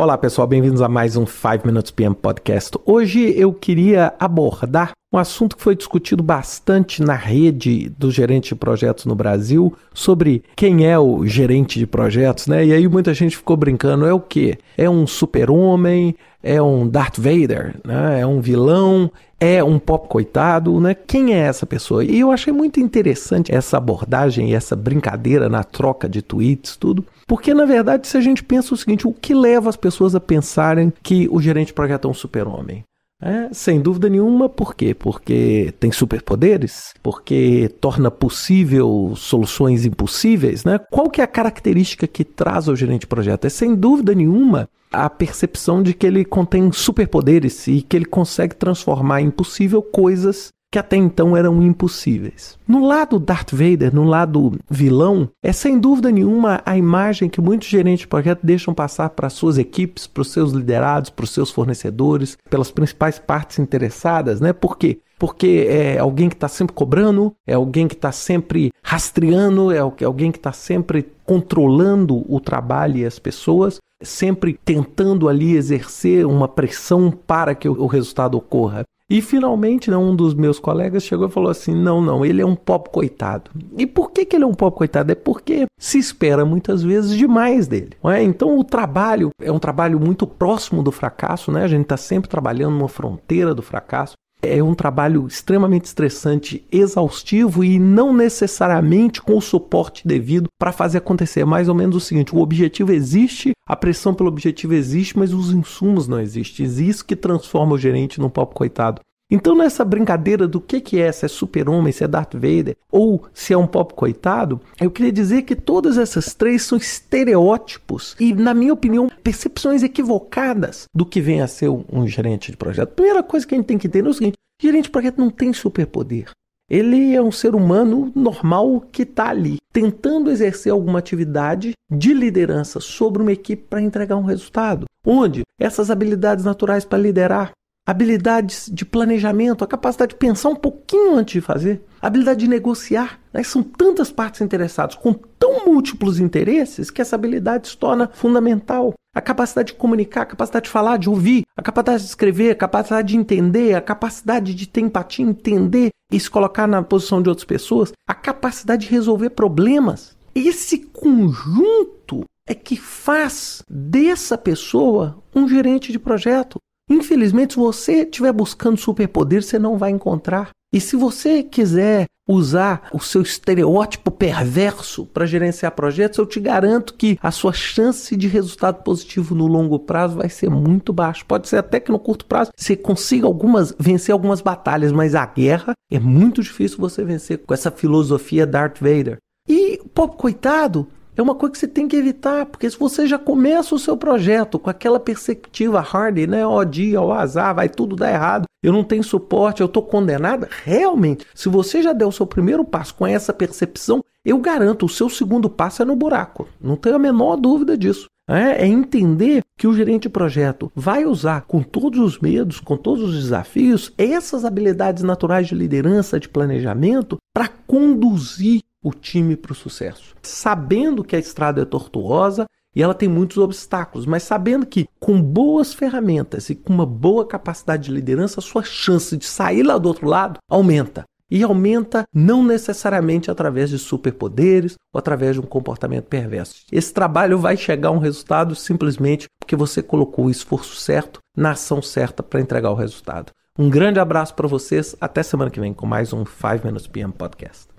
Olá pessoal, bem-vindos a mais um 5 Minutes PM Podcast. Hoje eu queria abordar um assunto que foi discutido bastante na rede dos gerentes de projetos no Brasil sobre quem é o gerente de projetos, né? E aí muita gente ficou brincando, é o quê? É um super-homem? É um Darth Vader? Né? É um vilão? É um pop coitado, né? Quem é essa pessoa? E eu achei muito interessante essa abordagem e essa brincadeira na troca de tweets, tudo. Porque, na verdade, se a gente pensa o seguinte, o que leva as pessoas a pensarem que o gerente de projeto é um super-homem? É, sem dúvida nenhuma, por quê? Porque tem superpoderes? Porque torna possível soluções impossíveis, né? Qual que é a característica que traz ao gerente de projeto? É sem dúvida nenhuma a percepção de que ele contém superpoderes e que ele consegue transformar impossível coisas que até então eram impossíveis. No lado Darth Vader, no lado vilão, é sem dúvida nenhuma a imagem que muitos gerentes de projeto deixam passar para suas equipes, para os seus liderados, para os seus fornecedores, pelas principais partes interessadas, né? Por quê? Porque é alguém que está sempre cobrando, é alguém que está sempre rastreando, é alguém que está sempre controlando o trabalho e as pessoas, sempre tentando ali exercer uma pressão para que o resultado ocorra. E finalmente, né, um dos meus colegas chegou e falou assim: não, não, ele é um pop coitado. E por que, que ele é um pop coitado? É porque se espera muitas vezes demais dele. É? Então o trabalho é um trabalho muito próximo do fracasso, né? A gente está sempre trabalhando numa fronteira do fracasso. É um trabalho extremamente estressante, exaustivo e não necessariamente com o suporte devido para fazer acontecer. Mais ou menos o seguinte: o objetivo existe, a pressão pelo objetivo existe, mas os insumos não existem. Isso que transforma o gerente num pop coitado. Então, nessa brincadeira do que, que é, se é super-homem, se é Darth Vader, ou se é um pop coitado, eu queria dizer que todas essas três são estereótipos e, na minha opinião, percepções equivocadas do que vem a ser um, gerente de projeto. Primeira coisa que a gente tem que entender é o seguinte: gerente de projeto não tem superpoder. Ele é um ser humano normal que está ali, tentando exercer alguma atividade de liderança sobre uma equipe para entregar um resultado. Onde essas habilidades naturais para liderar, habilidades de planejamento, a capacidade de pensar um pouquinho antes de fazer, a habilidade de negociar. Né? São tantas partes interessadas com tão múltiplos interesses que essa habilidade se torna fundamental. A capacidade de comunicar, a capacidade de falar, de ouvir, a capacidade de escrever, a capacidade de entender, a capacidade de ter empatia, entender e se colocar na posição de outras pessoas, a capacidade de resolver problemas. Esse conjunto é que faz dessa pessoa um gerente de projeto. Infelizmente, se você estiver buscando superpoder, você não vai encontrar. E se você quiser usar o seu estereótipo perverso para gerenciar projetos, eu te garanto que a sua chance de resultado positivo no longo prazo vai ser muito baixa. Pode ser até que no curto prazo você consiga algumas vencer algumas batalhas, mas a guerra é muito difícil você vencer com essa filosofia Darth Vader. E, pô, coitado, é uma coisa que você tem que evitar, porque se você já começa o seu projeto com aquela perspectiva hard, né? Ó dia, ó azar, vai tudo dar errado, eu não tenho suporte, eu estou condenada. Realmente, se você já deu o seu primeiro passo com essa percepção, eu garanto, o seu segundo passo é no buraco. Não tenho a menor dúvida disso. É, é, entender que o gerente de projeto vai usar com todos os medos, com todos os desafios, essas habilidades naturais de liderança, de planejamento, para conduzir o time para o sucesso. Sabendo que a estrada é tortuosa e ela tem muitos obstáculos, mas sabendo que com boas ferramentas e com uma boa capacidade de liderança, a sua chance de sair lá do outro lado aumenta. E aumenta não necessariamente através de superpoderes ou através de um comportamento perverso. Esse trabalho vai chegar a um resultado simplesmente porque você colocou o esforço certo na ação certa para entregar o resultado. Um grande abraço para vocês. Até semana que vem com mais um 5 Minutes PM Podcast.